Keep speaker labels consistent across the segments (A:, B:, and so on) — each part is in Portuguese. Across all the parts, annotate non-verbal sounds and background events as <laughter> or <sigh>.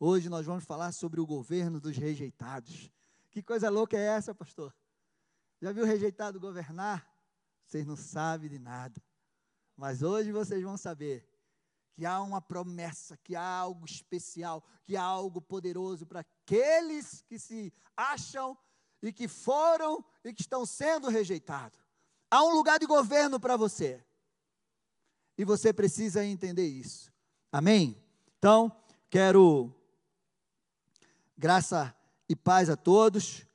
A: Hoje nós vamos falar sobre o governo dos rejeitados. Que coisa louca é essa, pastor? Já viu rejeitado governar? Vocês não sabem de nada. Mas hoje vocês vão saber que há uma promessa, que há algo especial, que há algo poderoso para aqueles que se acham e que foram e que estão sendo rejeitados. Há um lugar de governo para você. E você precisa entender isso. Amém? Então, quero graça e paz a todos.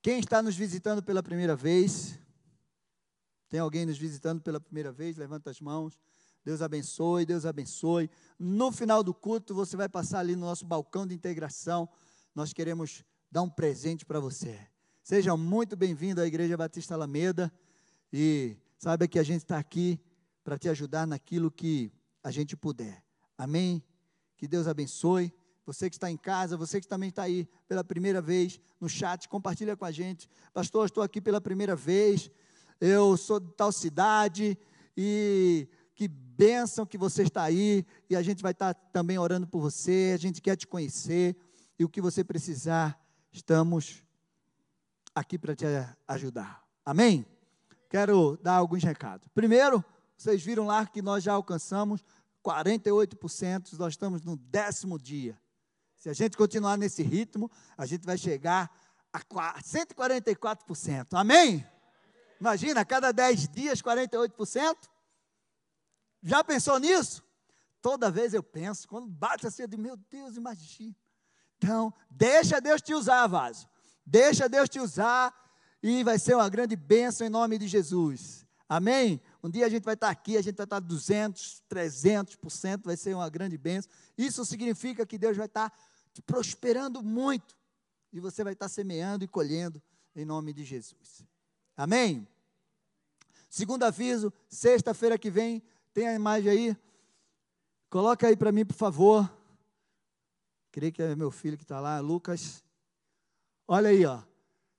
A: Quem está nos visitando pela primeira vez? Tem alguém nos visitando pela primeira vez? Levanta as mãos. Deus abençoe, Deus abençoe. No final do culto, você vai passar ali no nosso balcão de integração. Nós queremos dar um presente para você. Seja muito bem-vindo à Igreja Batista Alameda e saiba que a gente está aqui para te ajudar naquilo que a gente puder. Amém? Que Deus abençoe. Você que está em casa, você que também está aí pela primeira vez no chat, compartilha com a gente. Pastor, estou aqui pela primeira vez. Eu sou de tal cidade e que bênção que você está aí e a gente vai estar também orando por você. A gente quer te conhecer e o que você precisar, estamos aqui para te ajudar. Amém? Quero dar alguns recados. Primeiro, vocês viram lá que nós já alcançamos 48%, nós estamos no décimo dia. Se a gente continuar nesse ritmo, a gente vai chegar a 144%. Amém? Imagina, cada 10 dias, 48%. Já pensou nisso? Toda vez eu penso, quando bate assim, eu digo, meu Deus, imagina. Então, deixa Deus te usar, vaso. Deixa Deus te usar e vai ser uma grande bênção em nome de Jesus. Amém? Um dia a gente vai estar aqui, a gente vai estar 200, 300%, vai ser uma grande bênção. Isso significa que Deus vai estar prosperando muito. E você vai estar semeando e colhendo em nome de Jesus. Amém? Segundo aviso, sexta-feira que vem, tem a imagem aí? Coloca aí para mim, por favor. Creio que é meu filho que está lá, Lucas. Olha aí, ó.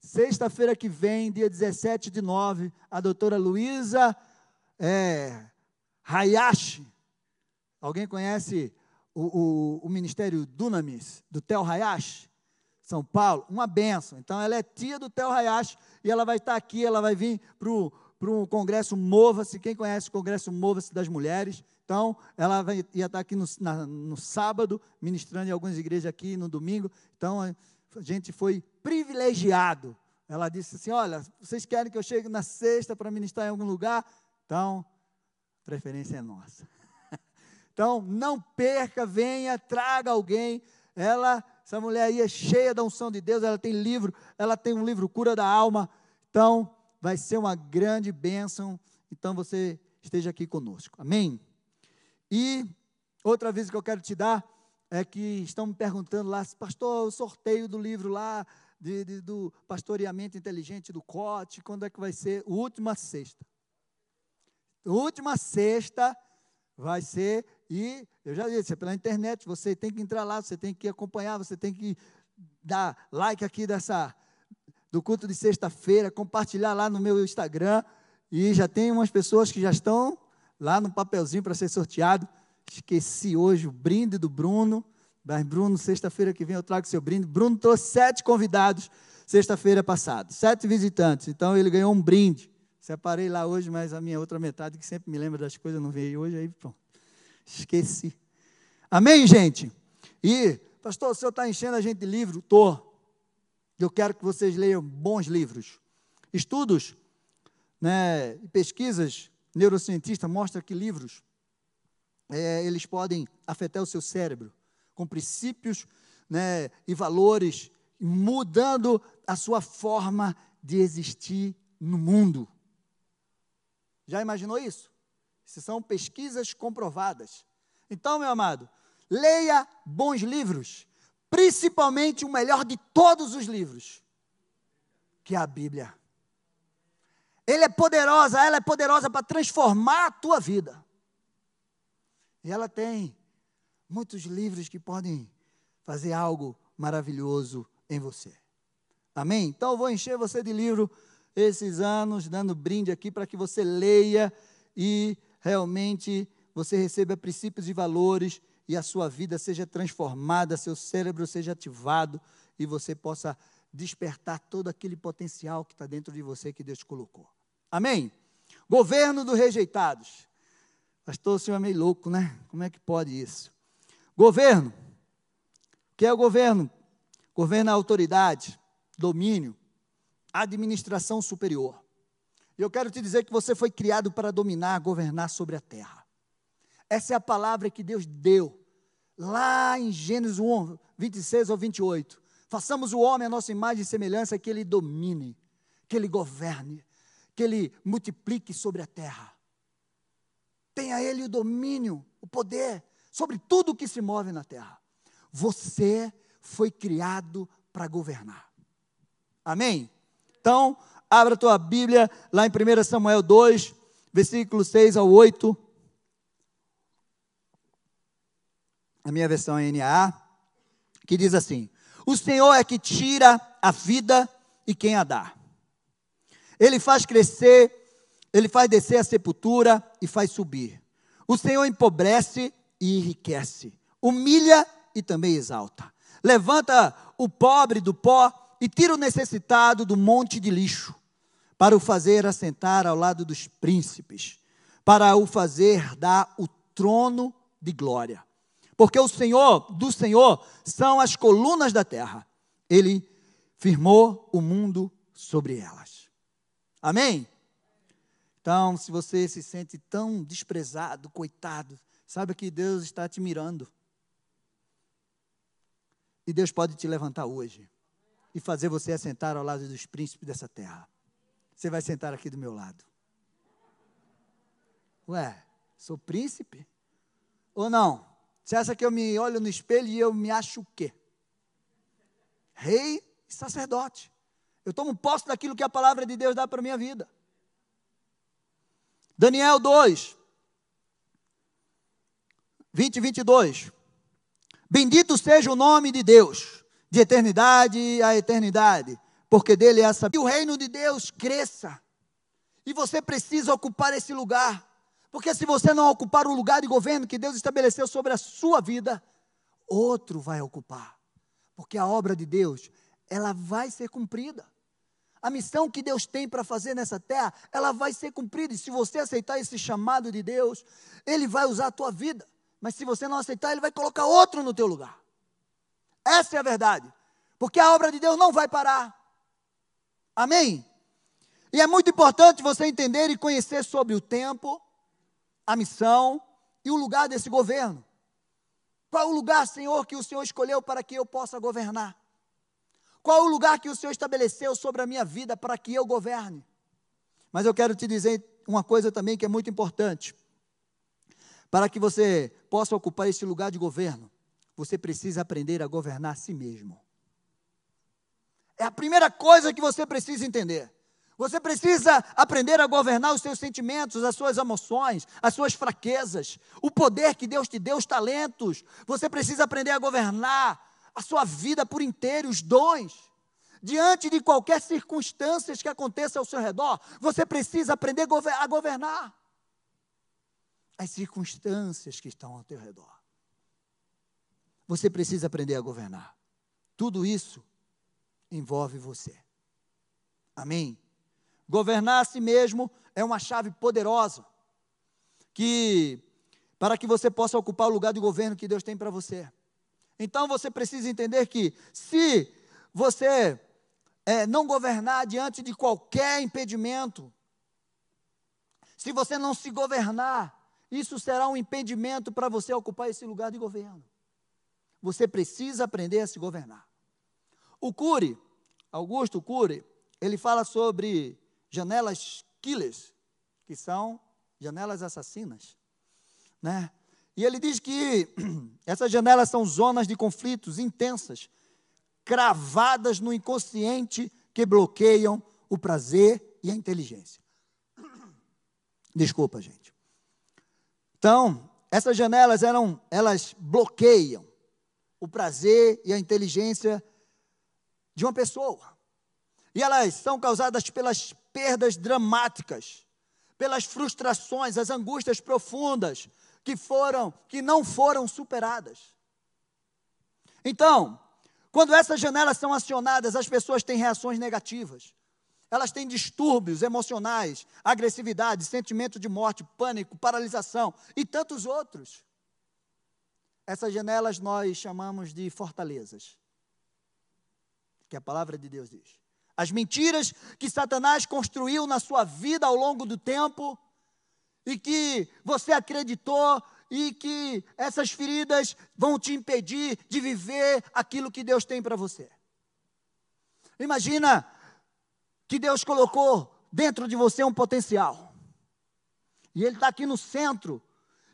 A: Sexta-feira que vem, dia 17 de nove, a doutora Luísa é, Hayashi. Alguém conhece o, o, o Ministério Dunamis, do Tel Hayashi? São Paulo, uma benção. Então, ela é tia do Tel Hayashi e ela vai estar aqui, ela vai vir para o Congresso Mova-se. Quem conhece o Congresso Mova-se das Mulheres? Então, ela vai, ia estar aqui no, na, no sábado, ministrando em algumas igrejas aqui no domingo. Então, a gente foi privilegiado. Ela disse assim: Olha, vocês querem que eu chegue na sexta para ministrar em algum lugar? Então, preferência é nossa. Então, não perca, venha, traga alguém. Ela, essa mulher aí é cheia da unção de Deus, ela tem livro, ela tem um livro Cura da Alma. Então, vai ser uma grande bênção. Então, você esteja aqui conosco. Amém? E outra vez que eu quero te dar é que estão me perguntando lá, pastor, o sorteio do livro lá, de, de, do pastoreamento inteligente do COT, quando é que vai ser? Última sexta. Última sexta vai ser e eu já disse, é pela internet, você tem que entrar lá, você tem que acompanhar, você tem que dar like aqui dessa do culto de sexta-feira, compartilhar lá no meu Instagram e já tem umas pessoas que já estão lá no papelzinho para ser sorteado. Esqueci hoje o brinde do Bruno, mas Bruno, sexta-feira que vem eu trago seu brinde. Bruno trouxe sete convidados sexta-feira passada, sete visitantes, então ele ganhou um brinde. Separei lá hoje, mas a minha outra metade, que sempre me lembra das coisas, não veio hoje, aí pronto. Esqueci. Amém, gente? E, pastor, o senhor está enchendo a gente de livro? Estou. Eu quero que vocês leiam bons livros. Estudos né, e pesquisas neurocientistas mostram que livros é, eles podem afetar o seu cérebro com princípios né, e valores, mudando a sua forma de existir no mundo. Já imaginou isso? Isso são pesquisas comprovadas. Então, meu amado, leia bons livros, principalmente o melhor de todos os livros, que é a Bíblia. Ele é poderosa, ela é poderosa para transformar a tua vida. E ela tem muitos livros que podem fazer algo maravilhoso em você. Amém? Então eu vou encher você de livro esses anos, dando brinde aqui para que você leia e realmente você receba princípios e valores e a sua vida seja transformada, seu cérebro seja ativado e você possa despertar todo aquele potencial que está dentro de você que Deus colocou. Amém? Governo dos rejeitados. Pastor, o senhor é meio louco, né? Como é que pode isso? Governo. O que é o governo? Governo é autoridade, domínio, administração superior. E eu quero te dizer que você foi criado para dominar, governar sobre a terra. Essa é a palavra que Deus deu lá em Gênesis 1, 26 ou 28. Façamos o homem a nossa imagem e semelhança, que ele domine, que ele governe, que ele multiplique sobre a terra. Tenha ele o domínio, o poder sobre tudo o que se move na terra. Você foi criado para governar. Amém? Então, abra a tua Bíblia lá em 1 Samuel 2, versículos 6 ao 8. A minha versão é NAA, que diz assim: O Senhor é que tira a vida e quem a dá. Ele faz crescer, ele faz descer a sepultura e faz subir. O Senhor empobrece e enriquece, humilha e também exalta. Levanta o pobre do pó e tira o necessitado do monte de lixo, para o fazer assentar ao lado dos príncipes, para o fazer dar o trono de glória. Porque o Senhor, do Senhor, são as colunas da terra. Ele firmou o mundo sobre elas. Amém? Então, se você se sente tão desprezado, coitado, saiba que Deus está te mirando. E Deus pode te levantar hoje e fazer você assentar ao lado dos príncipes dessa terra. Você vai sentar aqui do meu lado. Ué, sou príncipe? Ou não? Você acha que eu me olho no espelho e eu me acho o quê? Rei e sacerdote. Eu tomo posse daquilo que a palavra de Deus dá para a minha vida. Daniel 2, 20 e 22. Bendito seja o nome de Deus, de eternidade a eternidade, porque dele é essa. Que o reino de Deus cresça. E você precisa ocupar esse lugar. Porque se você não ocupar o lugar de governo que Deus estabeleceu sobre a sua vida, outro vai ocupar. Porque a obra de Deus, ela vai ser cumprida. A missão que Deus tem para fazer nessa terra, ela vai ser cumprida. E se você aceitar esse chamado de Deus, Ele vai usar a tua vida. Mas se você não aceitar, Ele vai colocar outro no teu lugar. Essa é a verdade. Porque a obra de Deus não vai parar. Amém? E é muito importante você entender e conhecer sobre o tempo, a missão e o lugar desse governo. Qual o lugar, Senhor, que o Senhor escolheu para que eu possa governar? Qual o lugar que o Senhor estabeleceu sobre a minha vida para que eu governe? Mas eu quero te dizer uma coisa também que é muito importante. Para que você possa ocupar esse lugar de governo, você precisa aprender a governar a si mesmo. É a primeira coisa que você precisa entender. Você precisa aprender a governar os seus sentimentos, as suas emoções, as suas fraquezas, o poder que Deus te deu, os talentos. Você precisa aprender a governar a sua vida por inteiro, os dons. Diante de qualquer circunstância que aconteça ao seu redor, você precisa aprender a governar as circunstâncias que estão ao teu redor. Você precisa aprender a governar. Tudo isso envolve você. Amém? Governar a si mesmo é uma chave poderosa que para que você possa ocupar o lugar de governo que Deus tem para você. Então você precisa entender que se você é, não governar diante de qualquer impedimento, se você não se governar, isso será um impedimento para você ocupar esse lugar de governo. Você precisa aprender a se governar. O Cury, Augusto Cury, ele fala sobre janelas killers, que são janelas assassinas, né? E ele diz que <clears throat> essas janelas são zonas de conflitos intensas, cravadas no inconsciente que bloqueiam o prazer e a inteligência. <clears throat> Desculpa, gente. Então, essas janelas eram, elas bloqueiam o prazer e a inteligência de uma pessoa. E elas são causadas pelas perdas dramáticas, pelas frustrações, as angústias profundas, que foram, que não foram superadas. Então, quando essas janelas são acionadas, as pessoas têm reações negativas. Elas têm distúrbios emocionais, agressividade, sentimento de morte, pânico, paralisação e tantos outros. Essas janelas nós chamamos de fortalezas. Que a palavra de Deus diz. As mentiras que Satanás construiu na sua vida ao longo do tempo e que você acreditou e que essas feridas vão te impedir de viver aquilo que Deus tem para você. Imagina que Deus colocou dentro de você um potencial. E ele está aqui no centro.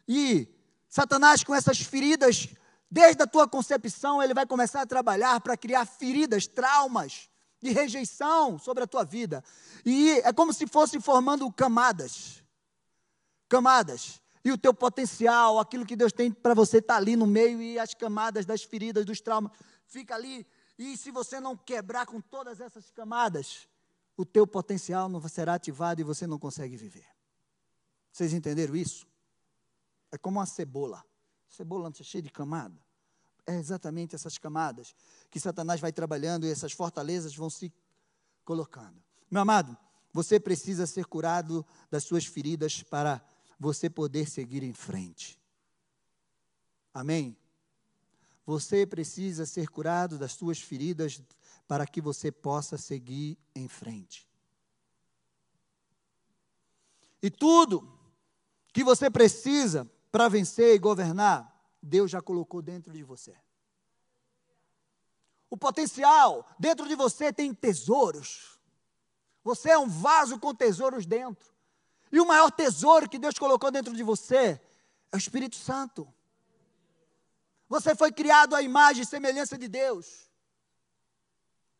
A: E Satanás, com essas feridas, desde a tua concepção, ele vai começar a trabalhar para criar feridas, traumas de rejeição sobre a tua vida. E é como se fosse formando camadas. Camadas. E o teu potencial, aquilo que Deus tem para você está ali no meio e as camadas das feridas, dos traumas, fica ali. E se você não quebrar com todas essas camadas, o teu potencial não será ativado e você não consegue viver. Vocês entenderam isso? É como uma cebola. Cebola não cheia de camada. É exatamente essas camadas que Satanás vai trabalhando e essas fortalezas vão se colocando. Meu amado, você precisa ser curado das suas feridas para você poder seguir em frente. Amém? Você precisa ser curado das suas feridas para que você possa seguir em frente. E tudo que você precisa para vencer e governar, Deus já colocou dentro de você. O potencial dentro de você tem tesouros. Você é um vaso com tesouros dentro. E o maior tesouro que Deus colocou dentro de você é o Espírito Santo. Você foi criado à imagem e semelhança de Deus.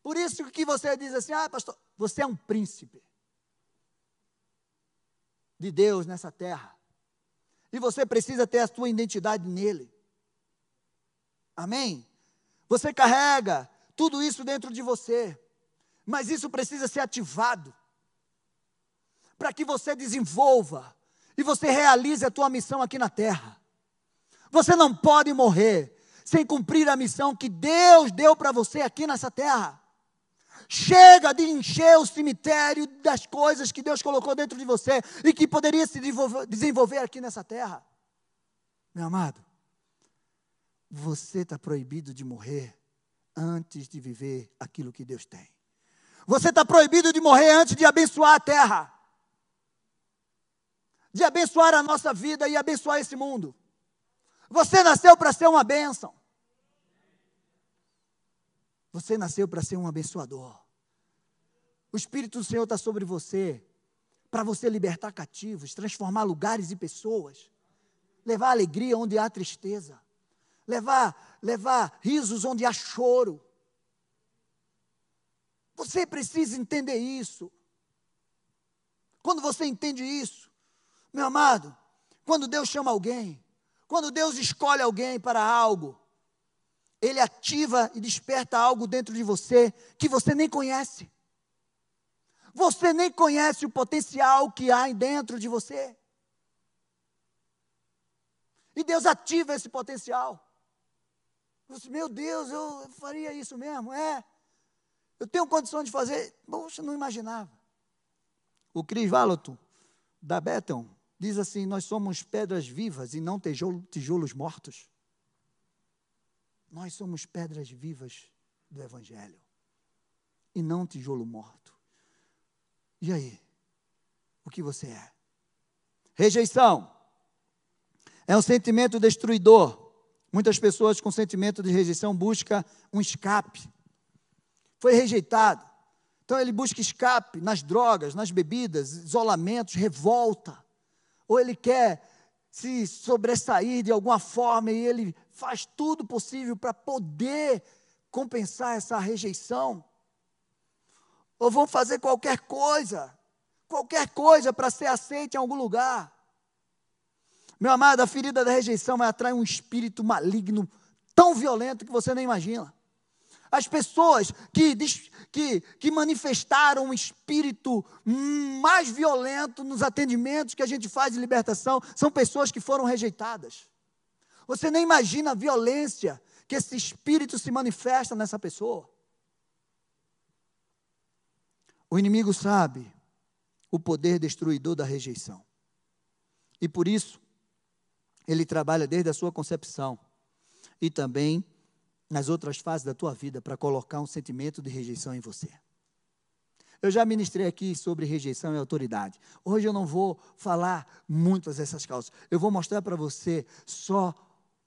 A: Por isso que você diz assim: ah, pastor, você é um príncipe de Deus nessa terra. E você precisa ter a sua identidade nele. Amém? Você carrega tudo isso dentro de você. Mas isso precisa ser ativado para que você desenvolva e você realize a tua missão aqui na terra. Você não pode morrer sem cumprir a missão que Deus deu para você aqui nessa terra. Chega de encher o cemitério das coisas que Deus colocou dentro de você e que poderia se desenvolver aqui nessa terra. Meu amado, você está proibido de morrer antes de viver aquilo que Deus tem. Você está proibido de morrer antes de abençoar a terra, de abençoar a nossa vida e abençoar esse mundo. Você nasceu para ser uma bênção. Você nasceu para ser um abençoador. O Espírito do Senhor está sobre você, para você libertar cativos, transformar lugares e pessoas, levar alegria onde há tristeza, levar, levar risos onde há choro. Você precisa entender isso. Quando você entende isso, meu amado, quando Deus chama alguém, quando Deus escolhe alguém para algo, Ele ativa e desperta algo dentro de você que você nem conhece. Você nem conhece o potencial que há dentro de você. E Deus ativa esse potencial. Meu Deus, eu faria isso mesmo? É. Eu tenho condição de fazer. Poxa, não imaginava. O Cris Valato, da Bethel, diz assim: Nós somos pedras vivas e não tijolos mortos. Nós somos pedras vivas do Evangelho e não tijolo morto. E aí? O que você é? Rejeição é um sentimento destruidor. Muitas pessoas com sentimento de rejeição buscam um escape. Foi rejeitado. Então ele busca escape nas drogas, nas bebidas, isolamentos, revolta ou ele quer se sobressair de alguma forma e ele faz tudo possível para poder compensar essa rejeição. Ou vão fazer qualquer coisa, qualquer coisa para ser aceito em algum lugar. Meu amado, a ferida da rejeição vai atrair um espírito maligno tão violento que você nem imagina. As pessoas que, que, que manifestaram um espírito mais violento nos atendimentos que a gente faz de libertação são pessoas que foram rejeitadas. Você nem imagina a violência que esse espírito se manifesta nessa pessoa. O inimigo sabe o poder destruidor da rejeição. E por isso, ele trabalha desde a sua concepção e também nas outras fases da tua vida para colocar um sentimento de rejeição em você. Eu já ministrei aqui sobre rejeição e autoridade. Hoje eu não vou falar muitas dessas causas. Eu vou mostrar para você só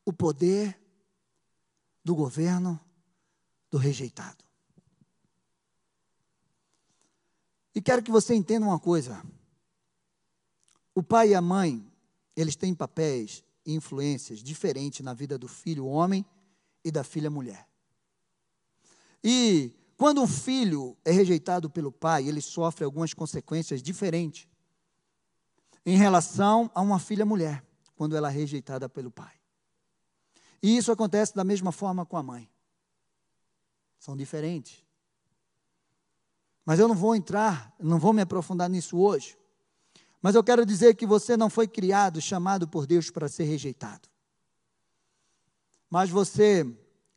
A: o poder do governo do rejeitado. E quero que você entenda uma coisa. O pai e a mãe, eles têm papéis e influências diferentes na vida do filho homem e da filha mulher. E quando um filho é rejeitado pelo pai, ele sofre algumas consequências diferentes em relação a uma filha mulher, quando ela é rejeitada pelo pai. E isso acontece da mesma forma com a mãe. São diferentes. Mas eu não vou entrar, não vou me aprofundar nisso hoje. Mas eu quero dizer que você não foi criado, chamado por Deus para ser rejeitado mas você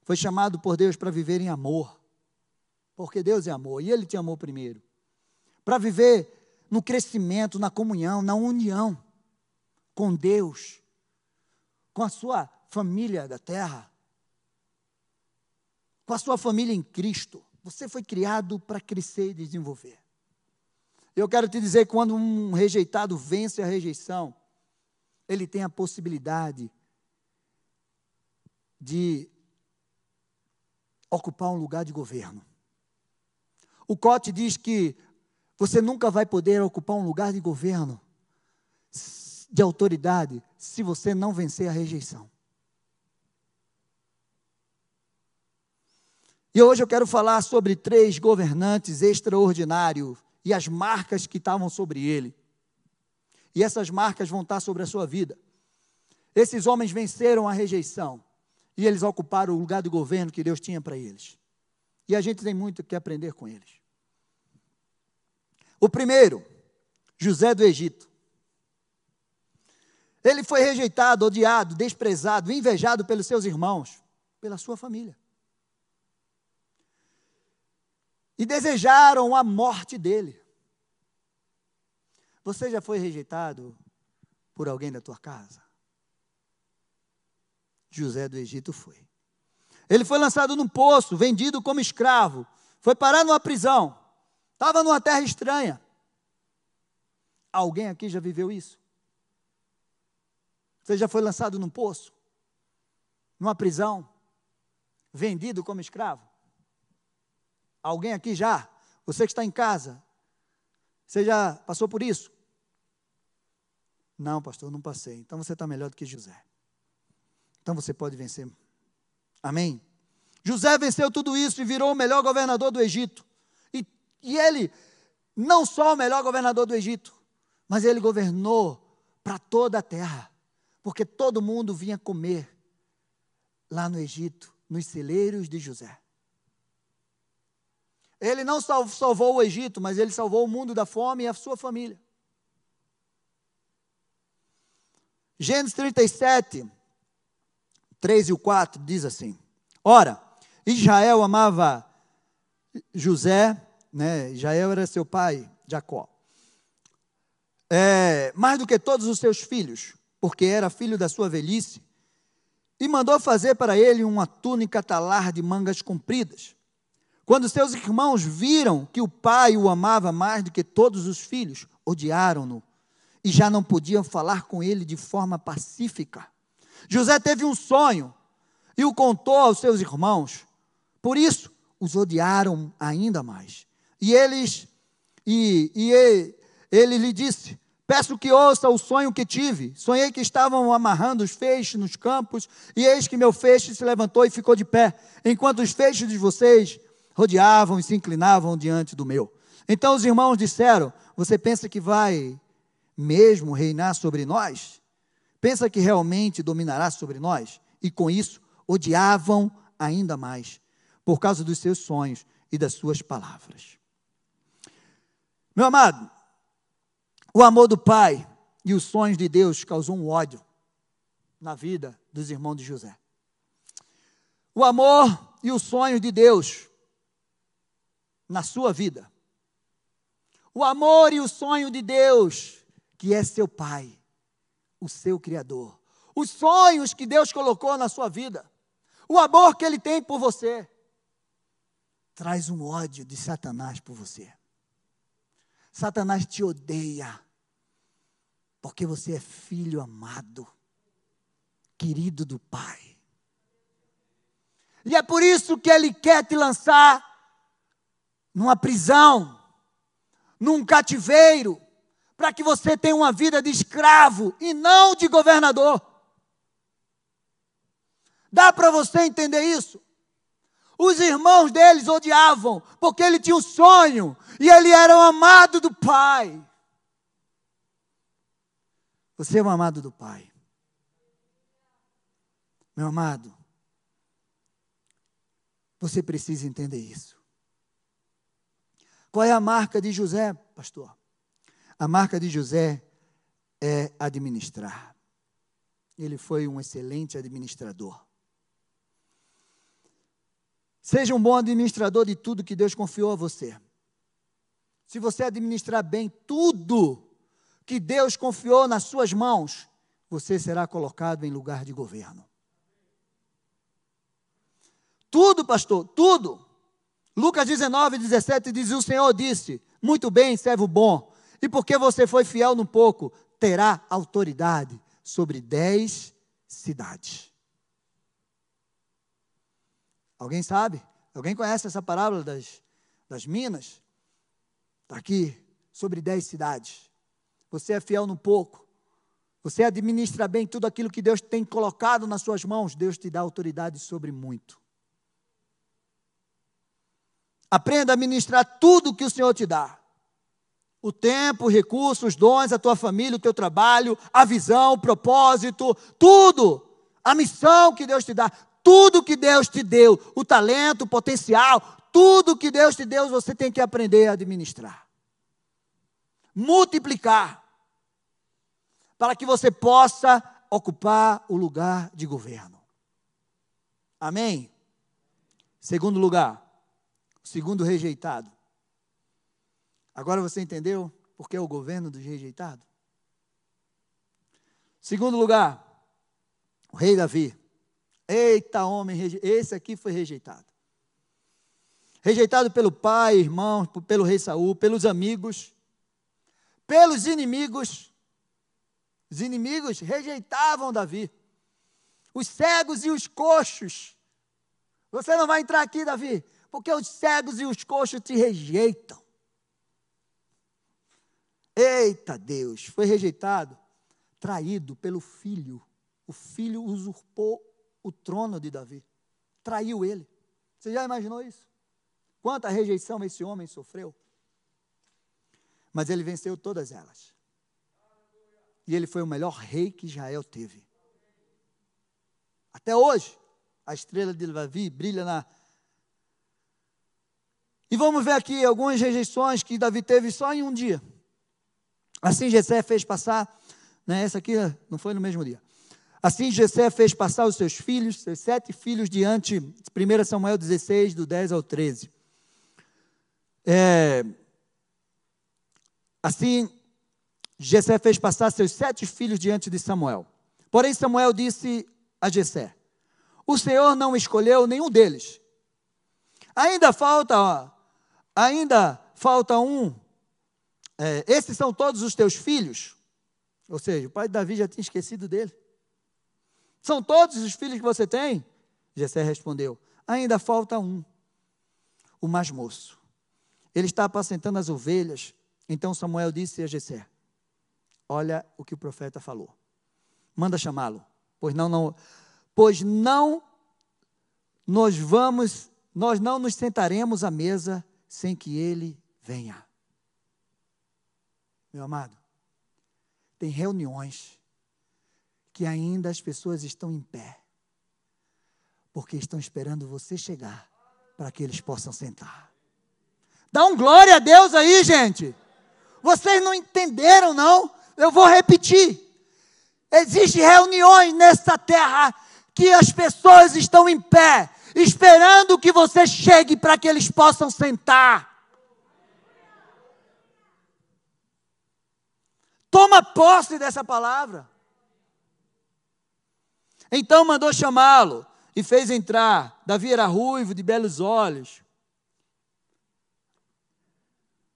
A: foi chamado por Deus para viver em amor, porque Deus é amor e Ele te amou primeiro, para viver no crescimento, na comunhão, na união com Deus, com a sua família da terra, com a sua família em Cristo. Você foi criado para crescer e desenvolver. Eu quero te dizer que quando um rejeitado vence a rejeição, ele tem a possibilidade de ocupar um lugar de governo. O Cote diz que você nunca vai poder ocupar um lugar de governo, de autoridade, se você não vencer a rejeição. E hoje eu quero falar sobre três governantes extraordinários e as marcas que estavam sobre ele. E essas marcas vão estar sobre a sua vida. Esses homens venceram a rejeição e eles ocuparam o lugar do governo que Deus tinha para eles. E a gente tem muito que aprender com eles. O primeiro, José do Egito. Ele foi rejeitado, odiado, desprezado, invejado pelos seus irmãos, pela sua família. E desejaram a morte dele. Você já foi rejeitado por alguém da tua casa? José do Egito foi. Ele foi lançado num poço, vendido como escravo, foi parar numa prisão, estava numa terra estranha. Alguém aqui já viveu isso? Você já foi lançado num poço? Numa prisão? Vendido como escravo? Alguém aqui já? Você que está em casa? Você já passou por isso? Não, pastor, não passei. Então você está melhor do que José. Então você pode vencer. Amém? José venceu tudo isso e virou o melhor governador do Egito. E, e ele, não só o melhor governador do Egito, mas ele governou para toda a terra, porque todo mundo vinha comer lá no Egito, nos celeiros de José. Ele não salvou o Egito, mas ele salvou o mundo da fome e a sua família. Gênesis 37, 3 e o 4 diz assim: Ora, Israel amava José, né? Israel era seu pai, Jacó. É, mais do que todos os seus filhos, porque era filho da sua velhice, e mandou fazer para ele uma túnica talar de mangas compridas. Quando seus irmãos viram que o pai o amava mais do que todos os filhos, odiaram-no e já não podiam falar com ele de forma pacífica. José teve um sonho e o contou aos seus irmãos. Por isso, os odiaram ainda mais. E eles e, e ele, ele lhe disse: Peço que ouça o sonho que tive. Sonhei que estavam amarrando os feixes nos campos, e eis que meu feixe se levantou e ficou de pé, enquanto os feixes de vocês rodeavam e se inclinavam diante do meu. Então os irmãos disseram: Você pensa que vai mesmo reinar sobre nós? Pensa que realmente dominará sobre nós? E com isso odiavam ainda mais. por causa dos seus sonhos e das suas palavras. Meu amado, o amor do Pai e os sonhos de Deus causou um ódio na vida dos irmãos de José. O amor e os sonhos de Deus na sua vida. O amor e o sonho de Deus, que é seu Pai, o seu Criador. Os sonhos que Deus colocou na sua vida. O amor que Ele tem por você traz um ódio de Satanás por você. Satanás te odeia, porque você é filho amado, querido do Pai. E é por isso que ele quer te lançar numa prisão, num cativeiro, para que você tenha uma vida de escravo e não de governador. Dá para você entender isso? Os irmãos deles odiavam, porque ele tinha um sonho e ele era o amado do Pai. Você é o amado do Pai. Meu amado, você precisa entender isso. Qual é a marca de José, pastor? A marca de José é administrar. Ele foi um excelente administrador. Seja um bom administrador de tudo que Deus confiou a você. Se você administrar bem tudo que Deus confiou nas suas mãos, você será colocado em lugar de governo. Tudo, pastor, tudo. Lucas 19, 17 diz: O Senhor disse: Muito bem, servo bom, e porque você foi fiel no pouco, terá autoridade sobre dez cidades. Alguém sabe? Alguém conhece essa parábola das, das minas? Está aqui, sobre dez cidades. Você é fiel no pouco. Você administra bem tudo aquilo que Deus tem colocado nas suas mãos. Deus te dá autoridade sobre muito. Aprenda a administrar tudo que o Senhor te dá. O tempo, os recursos, os dons, a tua família, o teu trabalho, a visão, o propósito, tudo. A missão que Deus te dá. Tudo que Deus te deu, o talento, o potencial, tudo que Deus te deu, você tem que aprender a administrar. Multiplicar. Para que você possa ocupar o lugar de governo. Amém? Segundo lugar, segundo rejeitado. Agora você entendeu por que é o governo dos rejeitados? Segundo lugar, o rei Davi. Eita, homem, esse aqui foi rejeitado. Rejeitado pelo pai, irmão, pelo rei Saul, pelos amigos, pelos inimigos. Os inimigos rejeitavam Davi. Os cegos e os coxos. Você não vai entrar aqui, Davi, porque os cegos e os coxos te rejeitam. Eita Deus, foi rejeitado, traído pelo filho. O filho usurpou o trono de Davi. Traiu ele. Você já imaginou isso? Quanta rejeição esse homem sofreu? Mas ele venceu todas elas. E ele foi o melhor rei que Israel teve. Até hoje, a estrela de Davi brilha na. E vamos ver aqui algumas rejeições que Davi teve só em um dia. Assim Jessé fez passar, né, essa aqui não foi no mesmo dia. Assim Jessé fez passar os seus filhos, seus sete filhos, diante, 1 Samuel 16, do 10 ao 13. É, assim, Jessé fez passar seus sete filhos diante de Samuel. Porém, Samuel disse a Jessé: O Senhor não escolheu nenhum deles. Ainda falta, ainda falta um. É, esses são todos os teus filhos. Ou seja, o pai de Davi já tinha esquecido dele. São todos os filhos que você tem? Jessé respondeu: Ainda falta um, o mais moço. Ele está apacentando as ovelhas. Então Samuel disse a Jessé: Olha o que o profeta falou. Manda chamá-lo, pois não, não, pois não nós vamos, nós não nos sentaremos à mesa sem que ele venha. Meu amado, tem reuniões que ainda as pessoas estão em pé, porque estão esperando você chegar para que eles possam sentar. Dá um glória a Deus aí, gente. Vocês não entenderam, não? Eu vou repetir. Existem reuniões nessa terra que as pessoas estão em pé, esperando que você chegue para que eles possam sentar. Toma posse dessa palavra. Então mandou chamá-lo e fez entrar. Davi era ruivo, de belos olhos,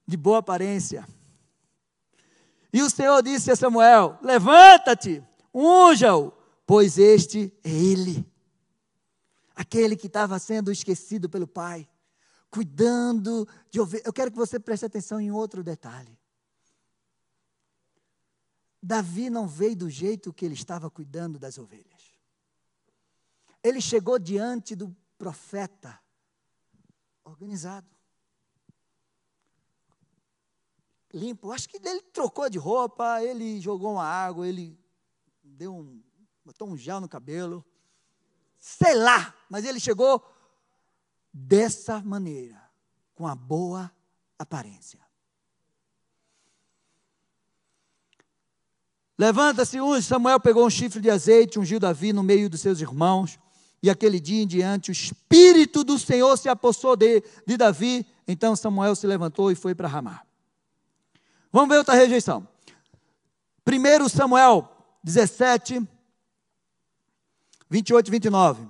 A: de boa aparência. E o Senhor disse a Samuel: Levanta-te, unja-o, pois este é ele, aquele que estava sendo esquecido pelo pai, cuidando de ovelhas. Eu quero que você preste atenção em outro detalhe. Davi não veio do jeito que ele estava cuidando das ovelhas. Ele chegou diante do profeta organizado. Limpo. Acho que ele trocou de roupa, ele jogou uma água, ele deu um, botou um gel no cabelo. Sei lá, mas ele chegou dessa maneira, com a boa aparência. Levanta-se, unge. Samuel pegou um chifre de azeite, ungiu Davi no meio dos seus irmãos. E aquele dia em diante, o Espírito do Senhor se apossou de, de Davi. Então Samuel se levantou e foi para Ramá. Vamos ver outra rejeição. Primeiro Samuel 17, 28 e 29.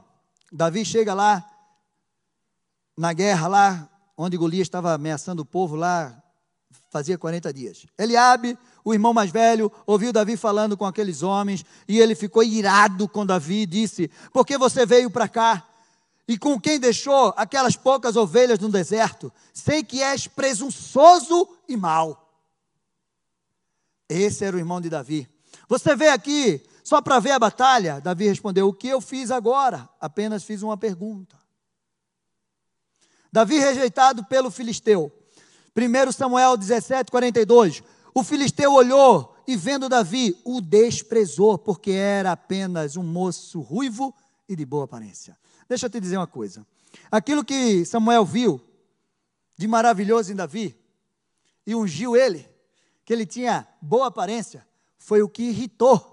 A: Davi chega lá, na guerra lá, onde Golias estava ameaçando o povo lá, fazia 40 dias. Eliabe, o irmão mais velho, ouviu Davi falando com aqueles homens e ele ficou irado com Davi e disse: Por que você veio para cá? E com quem deixou aquelas poucas ovelhas no deserto? Sei que és presunçoso e mau. Esse era o irmão de Davi. Você veio aqui só para ver a batalha? Davi respondeu: O que eu fiz agora? Apenas fiz uma pergunta. Davi rejeitado pelo filisteu. 1 Samuel 17, 42. O filisteu olhou e, vendo Davi, o desprezou, porque era apenas um moço ruivo e de boa aparência. Deixa eu te dizer uma coisa. Aquilo que Samuel viu de maravilhoso em Davi e ungiu ele, que ele tinha boa aparência, foi o que irritou.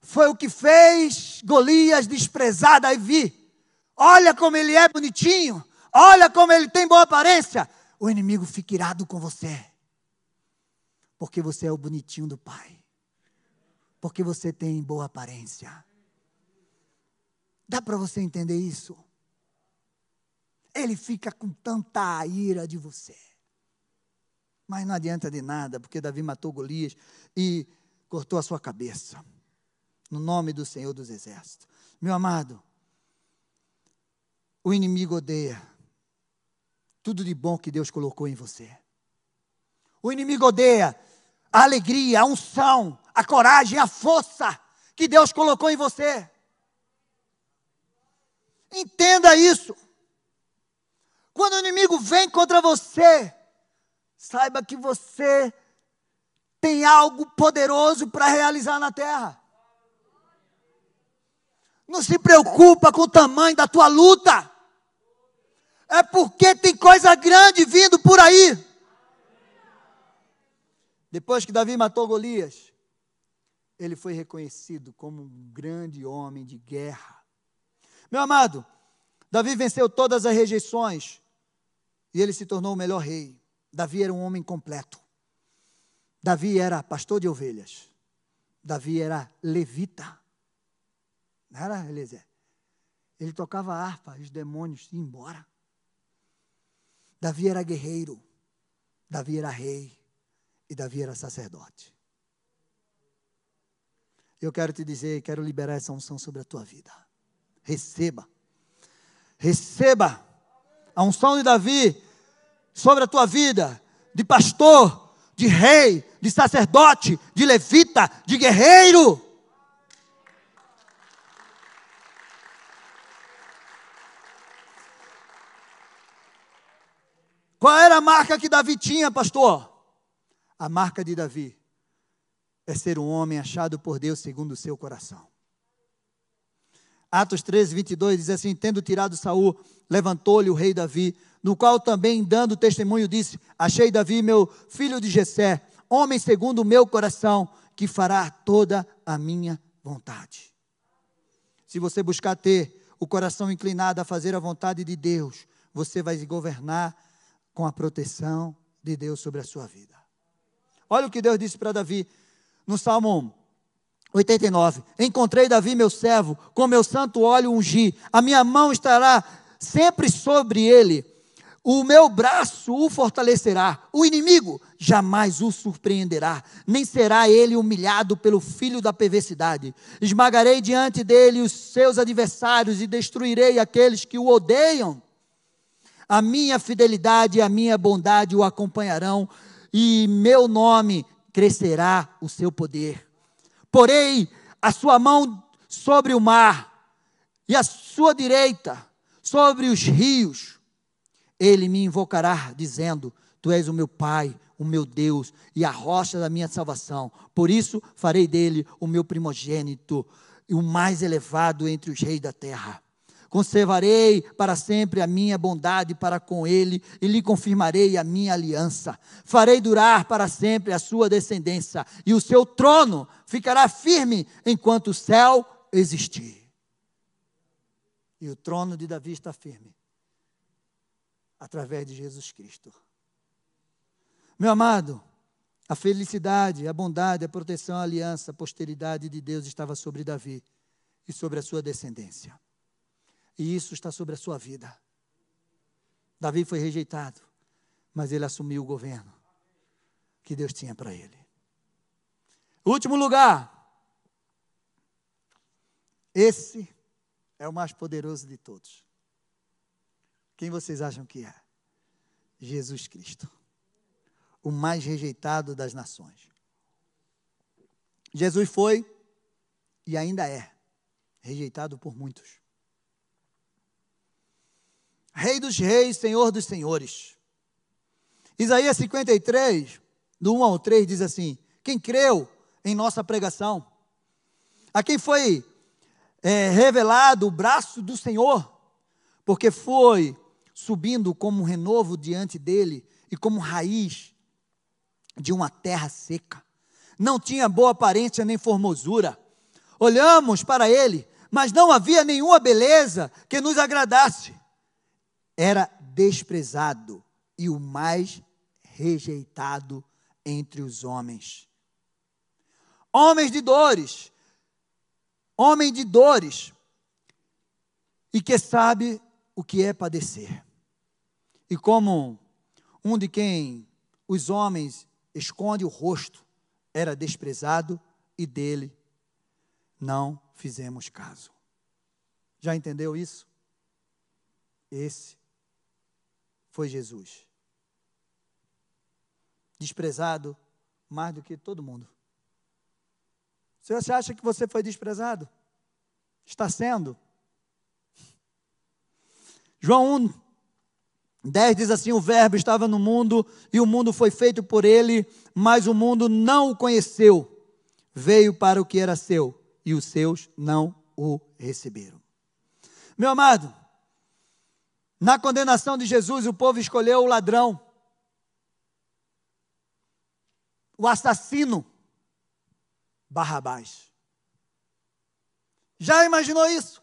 A: Foi o que fez Golias desprezar Davi. Olha como ele é bonitinho, olha como ele tem boa aparência. O inimigo fica irado com você. Porque você é o bonitinho do Pai. Porque você tem boa aparência. Dá para você entender isso? Ele fica com tanta ira de você. Mas não adianta de nada, porque Davi matou Golias e cortou a sua cabeça. No nome do Senhor dos Exércitos. Meu amado, o inimigo odeia tudo de bom que Deus colocou em você. O inimigo odeia a alegria, a unção, a coragem, a força que Deus colocou em você. Entenda isso. Quando o inimigo vem contra você, saiba que você tem algo poderoso para realizar na terra. Não se preocupa com o tamanho da tua luta. É porque tem coisa grande vindo por aí. Depois que Davi matou Golias, ele foi reconhecido como um grande homem de guerra. Meu amado, Davi venceu todas as rejeições e ele se tornou o melhor rei. Davi era um homem completo. Davi era pastor de ovelhas. Davi era levita. Não era, Eliezer? Ele tocava harpa, os demônios iam embora. Davi era guerreiro. Davi era rei e Davi era sacerdote. Eu quero te dizer, quero liberar essa unção sobre a tua vida. Receba. Receba a unção de Davi sobre a tua vida, de pastor, de rei, de sacerdote, de levita, de guerreiro. Qual era a marca que Davi tinha, pastor? A marca de Davi é ser um homem achado por Deus segundo o seu coração. Atos 13, 22 diz assim: Tendo tirado Saul, levantou-lhe o rei Davi, no qual também, dando testemunho, disse: Achei Davi, meu filho de Jessé, homem segundo o meu coração, que fará toda a minha vontade. Se você buscar ter o coração inclinado a fazer a vontade de Deus, você vai governar com a proteção de Deus sobre a sua vida. Olha o que Deus disse para Davi no Salmo 89. Encontrei Davi, meu servo, com meu santo óleo ungi. A minha mão estará sempre sobre ele. O meu braço o fortalecerá. O inimigo jamais o surpreenderá, nem será ele humilhado pelo filho da perversidade. Esmagarei diante dele os seus adversários e destruirei aqueles que o odeiam. A minha fidelidade e a minha bondade o acompanharão, e meu nome crescerá o seu poder. Porei a sua mão sobre o mar e a sua direita sobre os rios. Ele me invocará, dizendo: Tu és o meu Pai, o meu Deus e a rocha da minha salvação. Por isso farei dele o meu primogênito e o mais elevado entre os reis da terra. Conservarei para sempre a minha bondade para com ele e lhe confirmarei a minha aliança. Farei durar para sempre a sua descendência e o seu trono ficará firme enquanto o céu existir. E o trono de Davi está firme através de Jesus Cristo. Meu amado, a felicidade, a bondade, a proteção, a aliança, a posteridade de Deus estava sobre Davi e sobre a sua descendência. E isso está sobre a sua vida. Davi foi rejeitado, mas ele assumiu o governo que Deus tinha para ele. Último lugar. Esse é o mais poderoso de todos. Quem vocês acham que é? Jesus Cristo. O mais rejeitado das nações. Jesus foi e ainda é rejeitado por muitos. Rei dos reis, Senhor dos senhores. Isaías 53, do 1 ao 3, diz assim: Quem creu em nossa pregação, a quem foi é, revelado o braço do Senhor, porque foi subindo como um renovo diante dele e como raiz de uma terra seca. Não tinha boa aparência nem formosura. Olhamos para ele, mas não havia nenhuma beleza que nos agradasse era desprezado e o mais rejeitado entre os homens. Homens de dores, homem de dores, e que sabe o que é padecer. E como um de quem os homens esconde o rosto, era desprezado e dele não fizemos caso. Já entendeu isso? Esse foi Jesus. Desprezado mais do que todo mundo. Se você acha que você foi desprezado, está sendo. João 1, 10 diz assim: O Verbo estava no mundo e o mundo foi feito por ele, mas o mundo não o conheceu. Veio para o que era seu e os seus não o receberam. Meu amado, na condenação de Jesus, o povo escolheu o ladrão, o assassino, Barrabás. Já imaginou isso?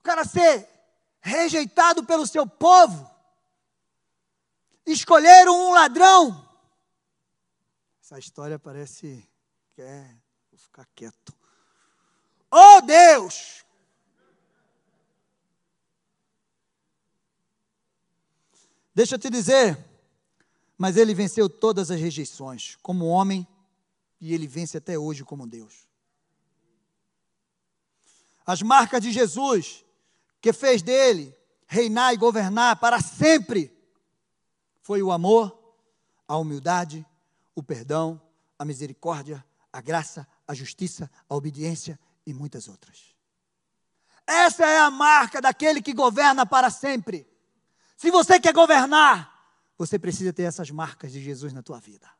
A: O cara ser rejeitado pelo seu povo, escolheram um ladrão. Essa história parece que é, vou ficar quieto. Oh Deus! Deixa eu te dizer, mas ele venceu todas as rejeições como homem e ele vence até hoje como Deus. As marcas de Jesus, que fez dele reinar e governar para sempre, foi o amor, a humildade, o perdão, a misericórdia, a graça, a justiça, a obediência e muitas outras. Essa é a marca daquele que governa para sempre. Se você quer governar, você precisa ter essas marcas de Jesus na tua vida.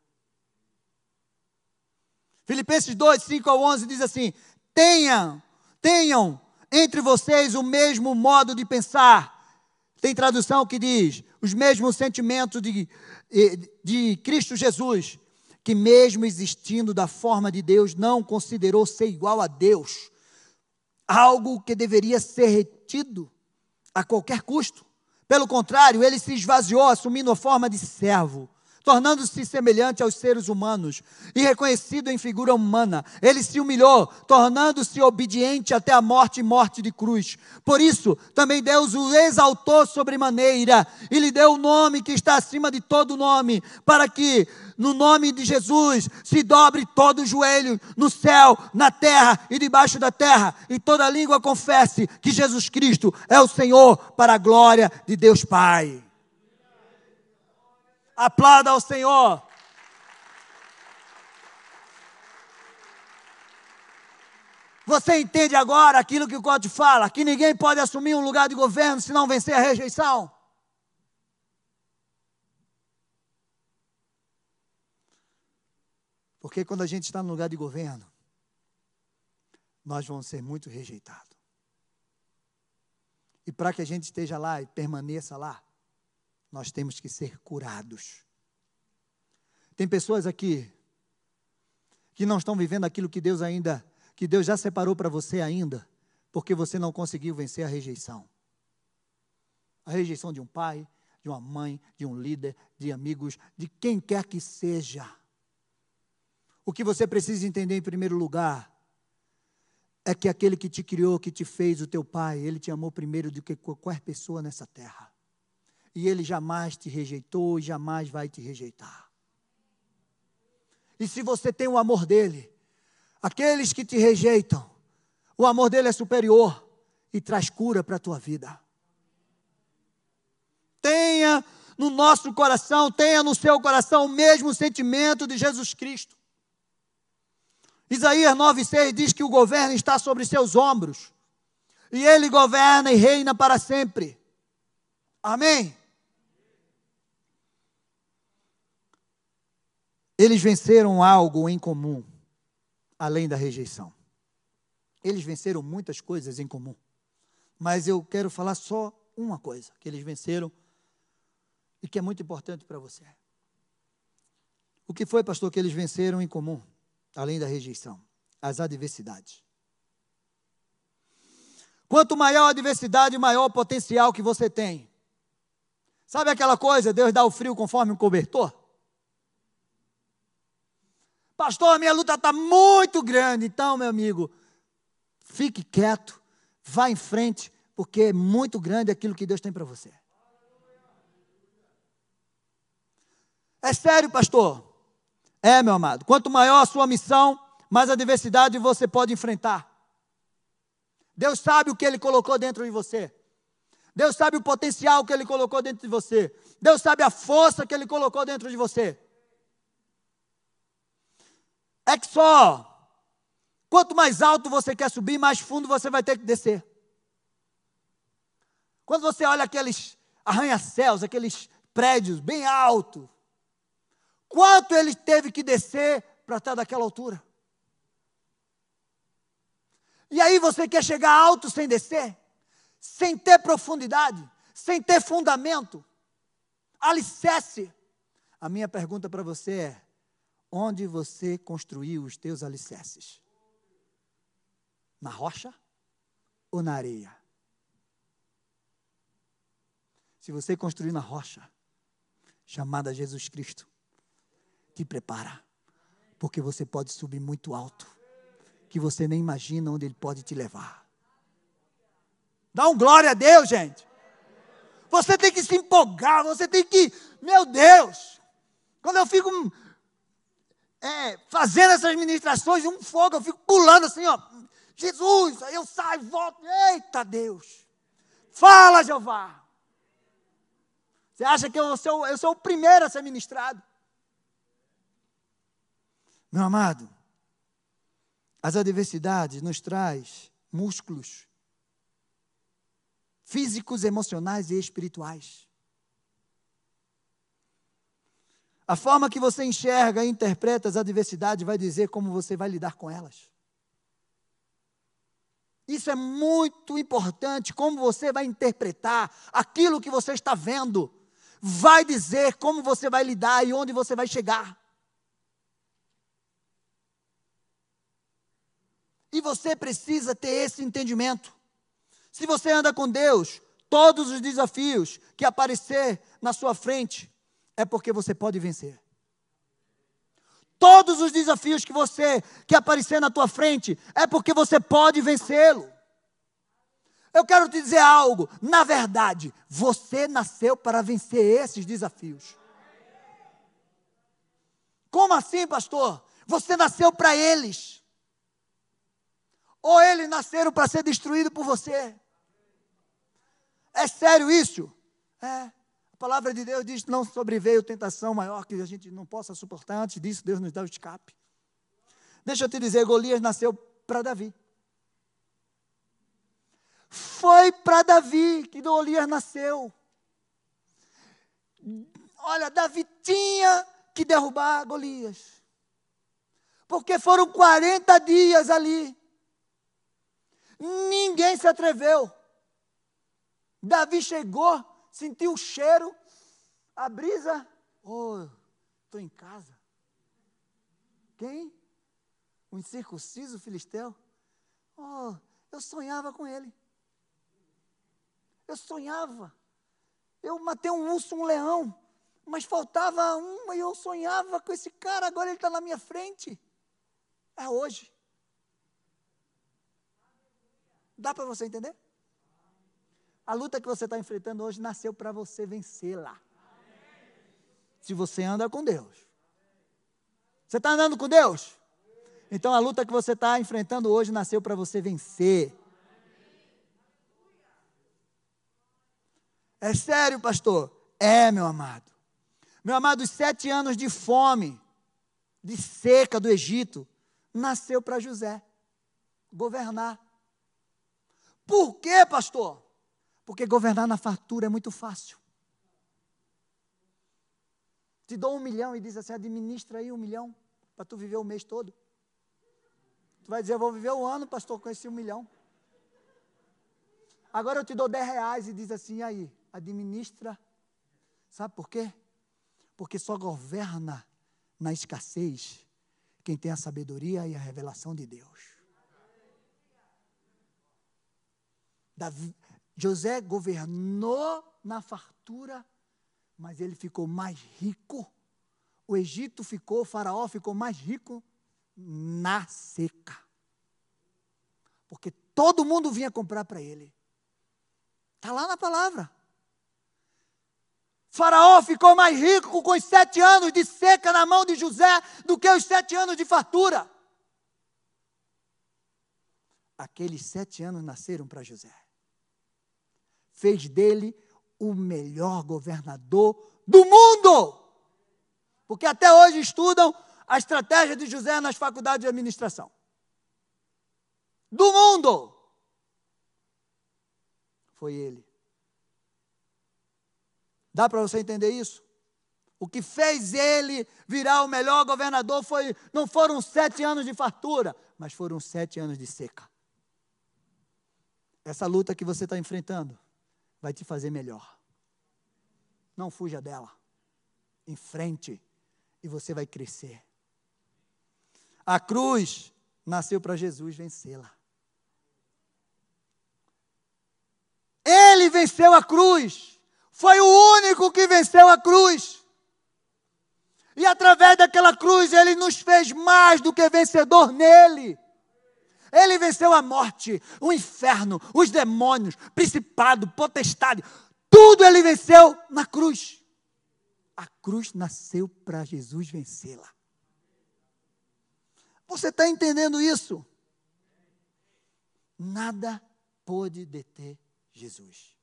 A: Filipenses 2, 5 ao 11 diz assim: tenha, tenham entre vocês o mesmo modo de pensar. Tem tradução que diz: os mesmos sentimentos de, de Cristo Jesus, que, mesmo existindo da forma de Deus, não considerou ser igual a Deus, algo que deveria ser retido a qualquer custo. Pelo contrário, ele se esvaziou, assumindo a forma de servo tornando-se semelhante aos seres humanos e reconhecido em figura humana. Ele se humilhou, tornando-se obediente até a morte e morte de cruz. Por isso, também Deus o exaltou sobremaneira e lhe deu o nome que está acima de todo nome, para que no nome de Jesus se dobre todo o joelho no céu, na terra e debaixo da terra, e toda língua confesse que Jesus Cristo é o Senhor para a glória de Deus Pai. Aplauda ao Senhor. Você entende agora aquilo que o código fala? Que ninguém pode assumir um lugar de governo se não vencer a rejeição? Porque quando a gente está no lugar de governo, nós vamos ser muito rejeitados. E para que a gente esteja lá e permaneça lá, nós temos que ser curados. Tem pessoas aqui que não estão vivendo aquilo que Deus ainda, que Deus já separou para você ainda, porque você não conseguiu vencer a rejeição. A rejeição de um pai, de uma mãe, de um líder, de amigos, de quem quer que seja. O que você precisa entender em primeiro lugar é que aquele que te criou, que te fez o teu pai, ele te amou primeiro do que qualquer pessoa nessa terra e Ele jamais te rejeitou e jamais vai te rejeitar. E se você tem o amor dele, aqueles que te rejeitam, o amor dele é superior e traz cura para a tua vida. Tenha no nosso coração, tenha no seu coração o mesmo sentimento de Jesus Cristo. Isaías 9,6 diz que o governo está sobre seus ombros, e ele governa e reina para sempre. Amém? Eles venceram algo em comum, além da rejeição. Eles venceram muitas coisas em comum. Mas eu quero falar só uma coisa que eles venceram e que é muito importante para você. O que foi, pastor, que eles venceram em comum, além da rejeição? As adversidades. Quanto maior a adversidade, maior o potencial que você tem. Sabe aquela coisa, Deus dá o frio conforme um cobertor? Pastor, a minha luta está muito grande. Então, meu amigo, fique quieto, vá em frente, porque é muito grande aquilo que Deus tem para você. É sério, pastor? É, meu amado. Quanto maior a sua missão, mais adversidade você pode enfrentar. Deus sabe o que Ele colocou dentro de você. Deus sabe o potencial que Ele colocou dentro de você. Deus sabe a força que Ele colocou dentro de você. É que só quanto mais alto você quer subir, mais fundo você vai ter que descer. Quando você olha aqueles arranha-céus, aqueles prédios bem altos, quanto ele teve que descer para estar daquela altura? E aí você quer chegar alto sem descer, sem ter profundidade, sem ter fundamento, alicerce. A minha pergunta para você é: Onde você construiu os teus alicerces? Na rocha ou na areia? Se você construir na rocha, chamada Jesus Cristo, te prepara, porque você pode subir muito alto, que você nem imagina onde Ele pode te levar. Dá um glória a Deus, gente. Você tem que se empolgar, você tem que, meu Deus, quando eu fico é, fazendo essas ministrações, um fogo, eu fico pulando assim, ó. Jesus, aí eu saio, volto. Eita Deus! Fala, Jeová! Você acha que eu sou, eu sou o primeiro a ser ministrado? Meu amado, as adversidades nos traz músculos físicos, emocionais e espirituais. A forma que você enxerga e interpreta as adversidades vai dizer como você vai lidar com elas. Isso é muito importante. Como você vai interpretar aquilo que você está vendo, vai dizer como você vai lidar e onde você vai chegar. E você precisa ter esse entendimento. Se você anda com Deus, todos os desafios que aparecer na sua frente é porque você pode vencer. Todos os desafios que você que aparecer na tua frente é porque você pode vencê-lo. Eu quero te dizer algo, na verdade, você nasceu para vencer esses desafios. Como assim, pastor? Você nasceu para eles. Ou eles nasceram para ser destruídos por você? É sério isso? É palavra de Deus diz: não sobreveio tentação maior que a gente não possa suportar. Antes disso, Deus nos dá o escape. Deixa eu te dizer: Golias nasceu para Davi. Foi para Davi que Golias nasceu. Olha, Davi tinha que derrubar Golias. Porque foram 40 dias ali. Ninguém se atreveu. Davi chegou sentiu o cheiro, a brisa. Oh, estou em casa. Quem? O incircunciso filisteu? Oh, eu sonhava com ele. Eu sonhava. Eu matei um urso, um leão, mas faltava um e eu sonhava com esse cara, agora ele está na minha frente. É hoje. Dá para você entender? A luta que você está enfrentando hoje nasceu para você vencê-la. Se você anda com Deus. Você está andando com Deus? Então a luta que você está enfrentando hoje nasceu para você vencer. É sério, pastor? É, meu amado. Meu amado, os sete anos de fome, de seca do Egito, nasceu para José governar. Por quê, pastor? Porque governar na fartura é muito fácil. Te dou um milhão e diz assim: administra aí um milhão para tu viver o mês todo. Tu vai dizer: eu vou viver um ano, pastor, com esse um milhão. Agora eu te dou dez reais e diz assim: aí, administra. Sabe por quê? Porque só governa na escassez quem tem a sabedoria e a revelação de Deus. Davi, José governou na fartura, mas ele ficou mais rico. O Egito ficou, o Faraó ficou mais rico na seca. Porque todo mundo vinha comprar para ele. Está lá na palavra. Faraó ficou mais rico com os sete anos de seca na mão de José do que os sete anos de fartura. Aqueles sete anos nasceram para José fez dele o melhor governador do mundo. Porque até hoje estudam a estratégia de José nas faculdades de administração. Do mundo. Foi ele. Dá para você entender isso? O que fez ele virar o melhor governador foi, não foram sete anos de fartura, mas foram sete anos de seca. Essa luta que você está enfrentando vai te fazer melhor. Não fuja dela. Em frente e você vai crescer. A cruz nasceu para Jesus vencê-la. Ele venceu a cruz. Foi o único que venceu a cruz. E através daquela cruz ele nos fez mais do que vencedor nele. Ele venceu a morte, o inferno, os demônios, principado, potestade. Tudo ele venceu na cruz. A cruz nasceu para Jesus vencê-la. Você está entendendo isso? Nada pôde deter Jesus.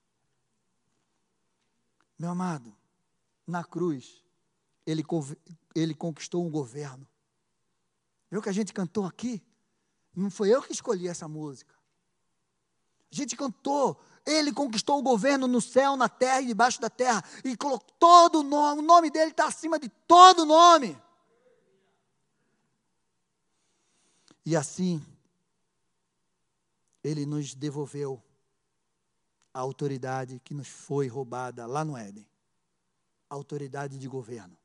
A: Meu amado, na cruz, ele, ele conquistou um governo. Viu que a gente cantou aqui? Não foi eu que escolhi essa música. A gente cantou. Ele conquistou o governo no céu, na terra e debaixo da terra. E colocou todo o nome. O nome dele está acima de todo nome. E assim, ele nos devolveu a autoridade que nos foi roubada lá no Éden a autoridade de governo.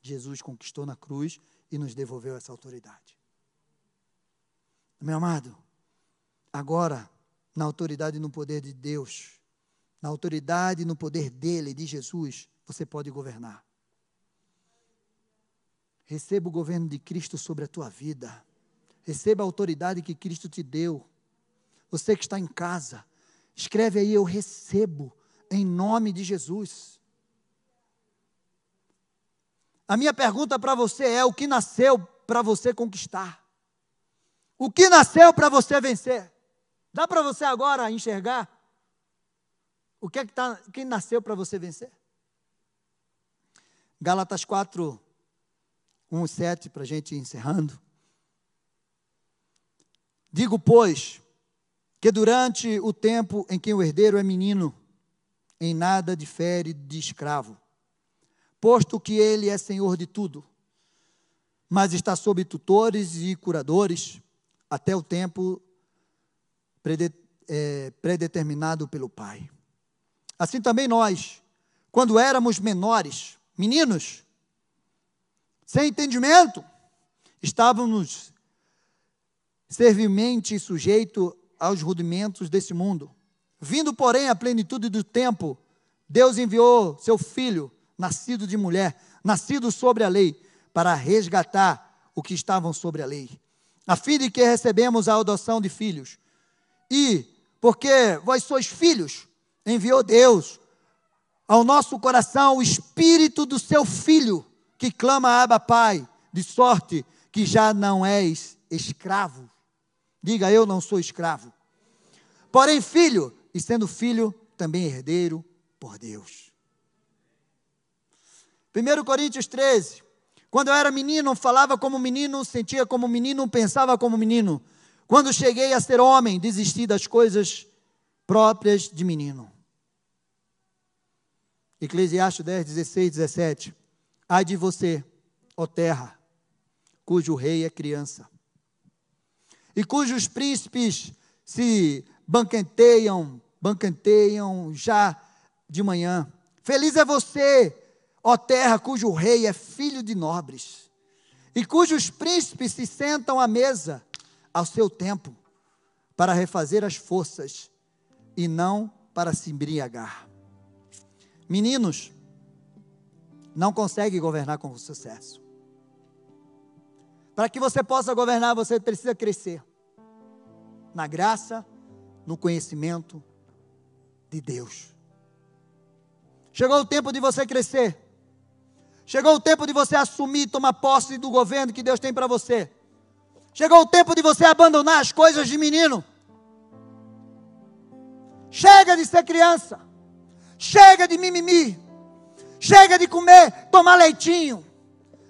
A: Jesus conquistou na cruz e nos devolveu essa autoridade. Meu amado, agora, na autoridade e no poder de Deus, na autoridade e no poder dele, de Jesus, você pode governar. Receba o governo de Cristo sobre a tua vida. Receba a autoridade que Cristo te deu. Você que está em casa, escreve aí: Eu recebo, em nome de Jesus. A minha pergunta para você é: o que nasceu para você conquistar? O que nasceu para você vencer? Dá para você agora enxergar? O que é que, tá, que nasceu para você vencer? Gálatas 4, 1 7, para a gente ir encerrando. Digo, pois, que durante o tempo em que o herdeiro é menino, em nada difere de escravo, posto que ele é senhor de tudo, mas está sob tutores e curadores até o tempo é, predeterminado pelo Pai. Assim também nós, quando éramos menores, meninos, sem entendimento, estávamos servilmente sujeitos aos rudimentos desse mundo. Vindo, porém, à plenitude do tempo, Deus enviou seu filho, nascido de mulher, nascido sobre a lei, para resgatar o que estavam sobre a lei, a fim de que recebemos a adoção de filhos. E, porque vós sois filhos, enviou Deus ao nosso coração o espírito do seu filho, que clama Abba Pai, de sorte que já não és escravo. Diga, eu não sou escravo. Porém, filho, e sendo filho, também herdeiro por Deus. 1 Coríntios 13. Quando eu era menino, falava como menino, sentia como menino, pensava como menino. Quando cheguei a ser homem, desisti das coisas próprias de menino. Eclesiastes 10, 16, 17. Ai de você, ó terra, cujo rei é criança, e cujos príncipes se banqueteiam, banqueteiam já de manhã. Feliz é você, ó terra, cujo rei é filho de nobres, e cujos príncipes se sentam à mesa ao seu tempo, para refazer as forças e não para se embriagar. Meninos, não consegue governar com sucesso. Para que você possa governar, você precisa crescer na graça, no conhecimento de Deus. Chegou o tempo de você crescer. Chegou o tempo de você assumir, tomar posse do governo que Deus tem para você. Chegou o tempo de você abandonar as coisas de menino. Chega de ser criança. Chega de mimimi. Chega de comer, tomar leitinho.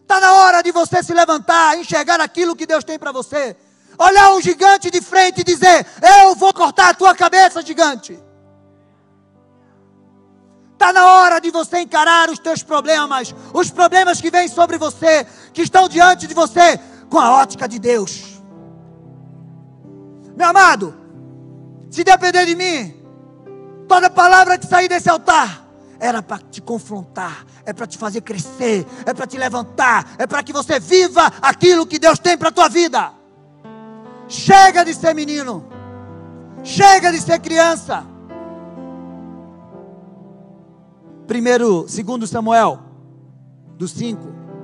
A: Está na hora de você se levantar, enxergar aquilo que Deus tem para você. Olhar um gigante de frente e dizer: Eu vou cortar a tua cabeça, gigante. Está na hora de você encarar os teus problemas, os problemas que vêm sobre você, que estão diante de você, com a ótica de Deus. Meu amado, se depender de mim, toda palavra que sair desse altar era para te confrontar, é para te fazer crescer, é para te levantar, é para que você viva aquilo que Deus tem para a tua vida. Chega de ser menino, chega de ser criança. Primeiro, segundo Samuel, do 5,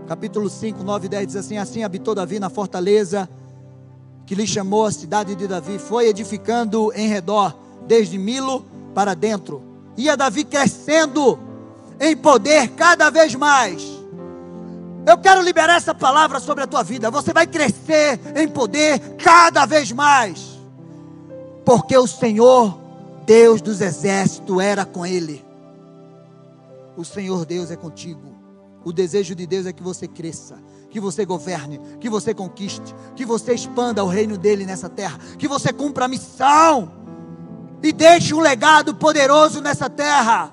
A: capítulo 5, 9 e 10, diz assim, assim habitou Davi na fortaleza, que lhe chamou a cidade de Davi, foi edificando em redor, desde Milo para dentro. Ia Davi crescendo em poder cada vez mais. Eu quero liberar essa palavra sobre a tua vida. Você vai crescer em poder cada vez mais. Porque o Senhor, Deus dos exércitos, era com ele. O Senhor Deus é contigo. O desejo de Deus é que você cresça, que você governe, que você conquiste, que você expanda o reino dele nessa terra, que você cumpra a missão e deixe um legado poderoso nessa terra.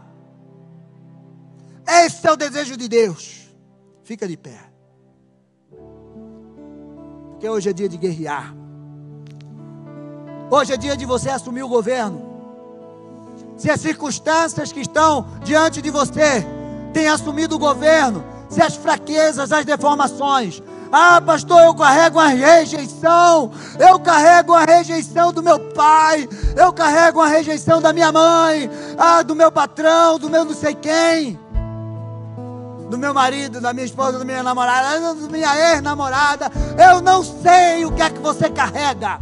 A: Esse é o desejo de Deus. Fica de pé. Porque hoje é dia de guerrear. Hoje é dia de você assumir o governo. Se as circunstâncias que estão diante de você têm assumido o governo, se as fraquezas, as deformações, ah, pastor, eu carrego a rejeição. Eu carrego a rejeição do meu pai. Eu carrego a rejeição da minha mãe. Ah, do meu patrão, do meu não sei quem. Do meu marido, da minha esposa, da minha namorada, da minha ex-namorada. Eu não sei o que é que você carrega.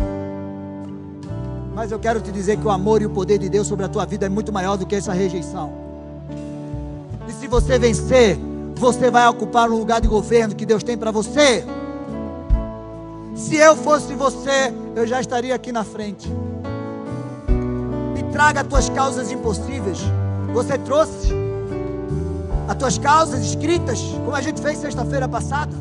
A: Mas eu quero te dizer que o amor e o poder de Deus sobre a tua vida é muito maior do que essa rejeição. E se você vencer, você vai ocupar um lugar de governo que Deus tem para você. Se eu fosse você, eu já estaria aqui na frente. E traga as tuas causas impossíveis. Você trouxe as tuas causas escritas, como a gente fez sexta-feira passada.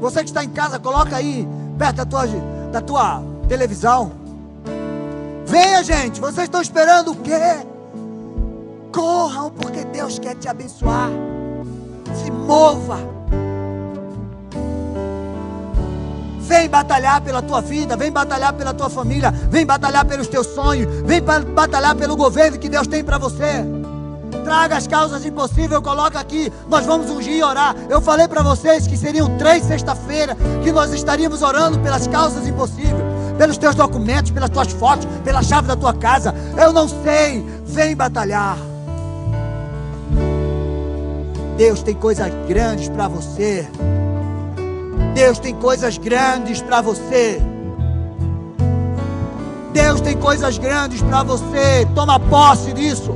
A: Você que está em casa, coloca aí perto da tua, da tua televisão. Venha, gente. Vocês estão esperando o quê? Corram, porque Deus quer te abençoar se mova. Vem batalhar pela tua vida, vem batalhar pela tua família, vem batalhar pelos teus sonhos, vem batalhar pelo governo que Deus tem para você. Traga as causas impossíveis, coloca aqui, nós vamos ungir e orar. Eu falei para vocês que seriam três sexta-feira que nós estaríamos orando pelas causas impossíveis, pelos teus documentos, pelas tuas fotos, pela chave da tua casa. Eu não sei, vem batalhar. Deus tem coisas grandes para você. Deus tem coisas grandes para você. Deus tem coisas grandes para você. Toma posse disso.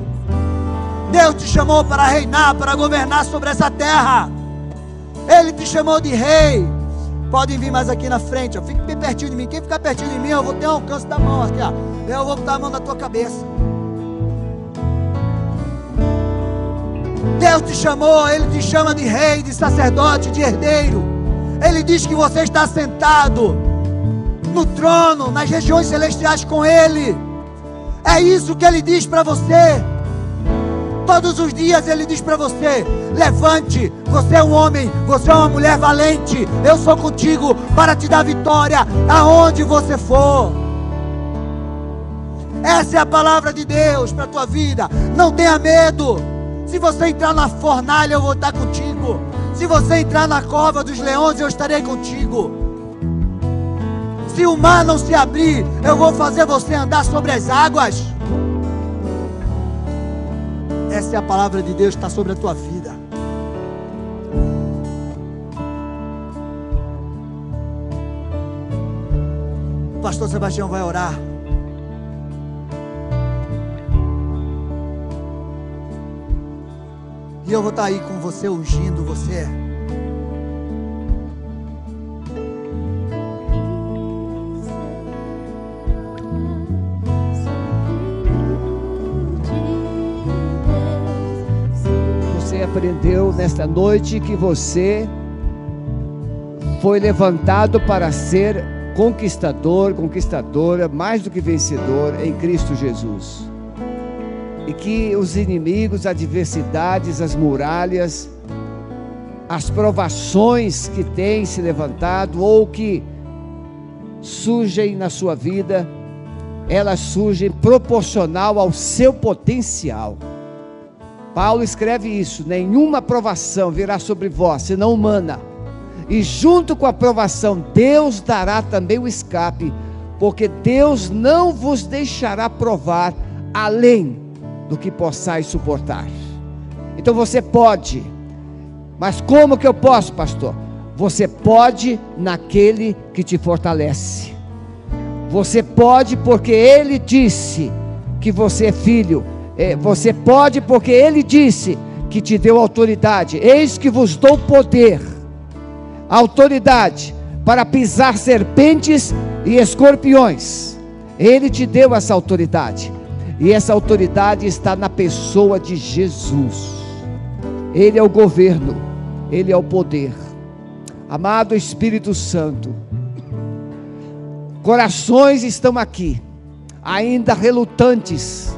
A: Deus te chamou para reinar, para governar sobre essa terra. Ele te chamou de rei. Podem vir mais aqui na frente. Ó. Fique bem pertinho de mim. Quem ficar pertinho de mim, eu vou ter um alcance da mão aqui. Ó. Eu vou botar a mão na tua cabeça. Deus te chamou, Ele te chama de rei, de sacerdote, de herdeiro. Ele diz que você está sentado no trono, nas regiões celestiais com Ele. É isso que Ele diz para você. Todos os dias Ele diz para você: levante, você é um homem, você é uma mulher valente. Eu sou contigo para te dar vitória aonde você for. Essa é a palavra de Deus para a tua vida. Não tenha medo. Se você entrar na fornalha, eu vou estar contigo. Se você entrar na cova dos leões, eu estarei contigo. Se o mar não se abrir, eu vou fazer você andar sobre as águas. Essa é a palavra de Deus que está sobre a tua vida. O pastor Sebastião vai orar. E eu vou estar aí com você, ungindo
B: você. Aprendeu nesta noite que você foi levantado para ser conquistador, conquistadora, mais do que vencedor em Cristo Jesus e que os inimigos, adversidades, as muralhas, as provações que têm se levantado ou que surgem na sua vida, elas surgem proporcional ao seu potencial. Paulo escreve isso: nenhuma provação virá sobre vós, senão humana. E junto com a provação, Deus dará também o escape, porque Deus não vos deixará provar além do que possais suportar. Então você pode, mas como que eu posso, pastor? Você pode naquele que te fortalece. Você pode porque ele disse que você é filho. É, você pode porque ele disse que te deu autoridade. Eis que vos dou poder, autoridade para pisar serpentes e escorpiões. Ele te deu essa autoridade. E essa autoridade está na pessoa de Jesus. Ele é o governo, ele é o poder. Amado Espírito Santo, corações estão aqui, ainda relutantes,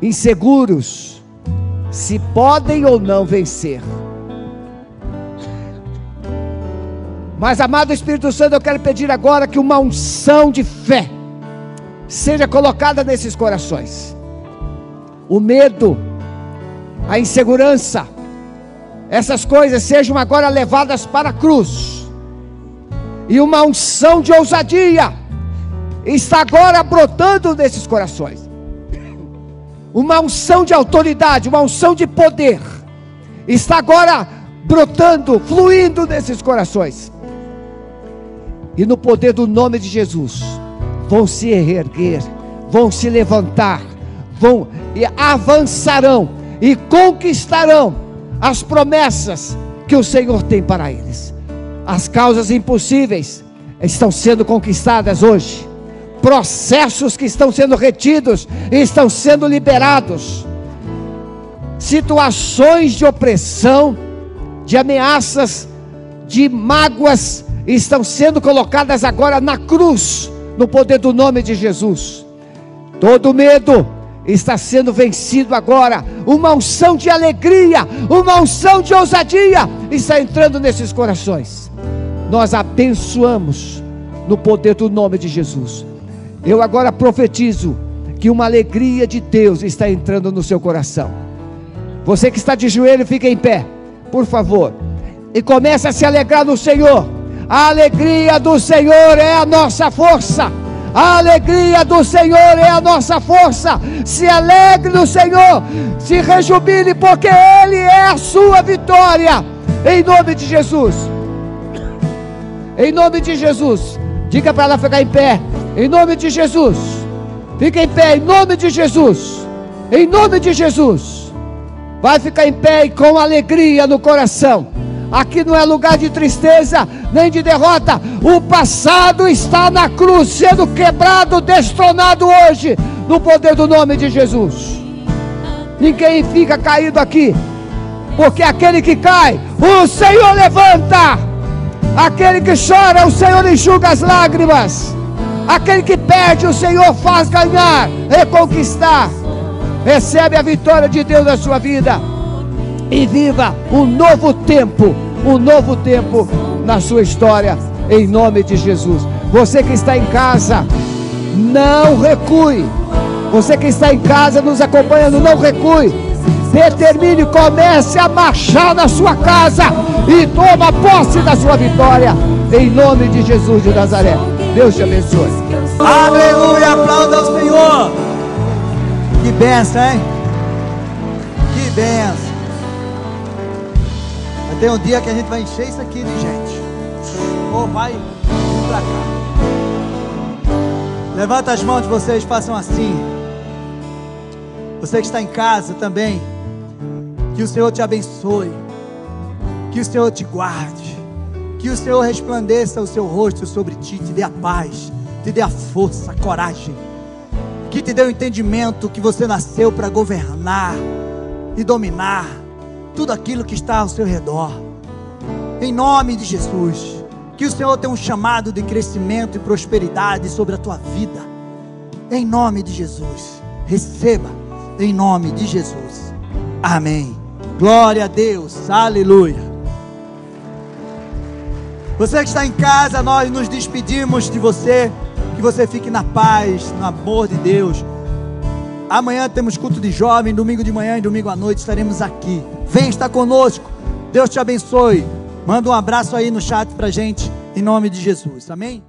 B: inseguros, se podem ou não vencer. Mas, amado Espírito Santo, eu quero pedir agora que uma unção de fé seja colocada nesses corações. O medo, a insegurança, essas coisas sejam agora levadas para a cruz. E uma unção de ousadia está agora brotando nesses corações. Uma unção de autoridade, uma unção de poder está agora brotando, fluindo nesses corações. E no poder do nome de Jesus, vão se erguer, vão se levantar, vão e avançarão e conquistarão as promessas que o Senhor tem para eles. As causas impossíveis estão sendo conquistadas hoje. Processos que estão sendo retidos estão sendo liberados. Situações de opressão, de ameaças, de mágoas estão sendo colocadas agora na cruz, no poder do nome de Jesus. Todo medo está sendo vencido agora. Uma unção de alegria, uma unção de ousadia está entrando nesses corações. Nós abençoamos no poder do nome de Jesus. Eu agora profetizo que uma alegria de Deus está entrando no seu coração. Você que está de joelho, fique em pé, por favor, e comece a se alegrar no Senhor. A alegria do Senhor é a nossa força. A alegria do Senhor é a nossa força. Se alegre no Senhor, se rejubile, porque Ele é a sua vitória. Em nome de Jesus. Em nome de Jesus. Diga para ela ficar em pé. Em nome de Jesus. Fica em pé, em nome de Jesus. Em nome de Jesus. Vai ficar em pé e com alegria no coração. Aqui não é lugar de tristeza nem de derrota. O passado está na cruz, sendo quebrado, destronado hoje, no poder do nome de Jesus. Ninguém fica caído aqui, porque aquele que cai, o Senhor levanta. Aquele que chora, o Senhor enxuga as lágrimas. Aquele que perde, o Senhor faz ganhar, reconquistar. Recebe a vitória de Deus na sua vida e viva um novo tempo, um novo tempo na sua história, em nome de Jesus. Você que está em casa, não recue. Você que está em casa nos acompanhando, não recue. Determine, comece a marchar na sua casa e toma posse da sua vitória, em nome de Jesus de Nazaré. Deus te abençoe.
A: Aleluia, aplauda ao Senhor. Que benção, hein? Que benção. Vai ter um dia que a gente vai encher isso aqui de gente. Ou vai vir pra cá. Levanta as mãos de vocês, façam assim. Você que está em casa também. Que o Senhor te abençoe. Que o Senhor te guarde. Que o Senhor resplandeça o seu rosto sobre ti, te dê a paz, te dê a força, a coragem. Que te dê o entendimento que você nasceu para governar e dominar tudo aquilo que está ao seu redor. Em nome de Jesus. Que o Senhor tenha um chamado de crescimento e prosperidade sobre a tua vida. Em nome de Jesus. Receba em nome de Jesus. Amém. Glória a Deus. Aleluia. Você que está em casa, nós nos despedimos de você. Que você fique na paz, no amor de Deus. Amanhã temos culto de jovem, domingo de manhã e domingo à noite estaremos aqui. Vem estar conosco. Deus te abençoe. Manda um abraço aí no chat pra gente, em nome de Jesus. Amém?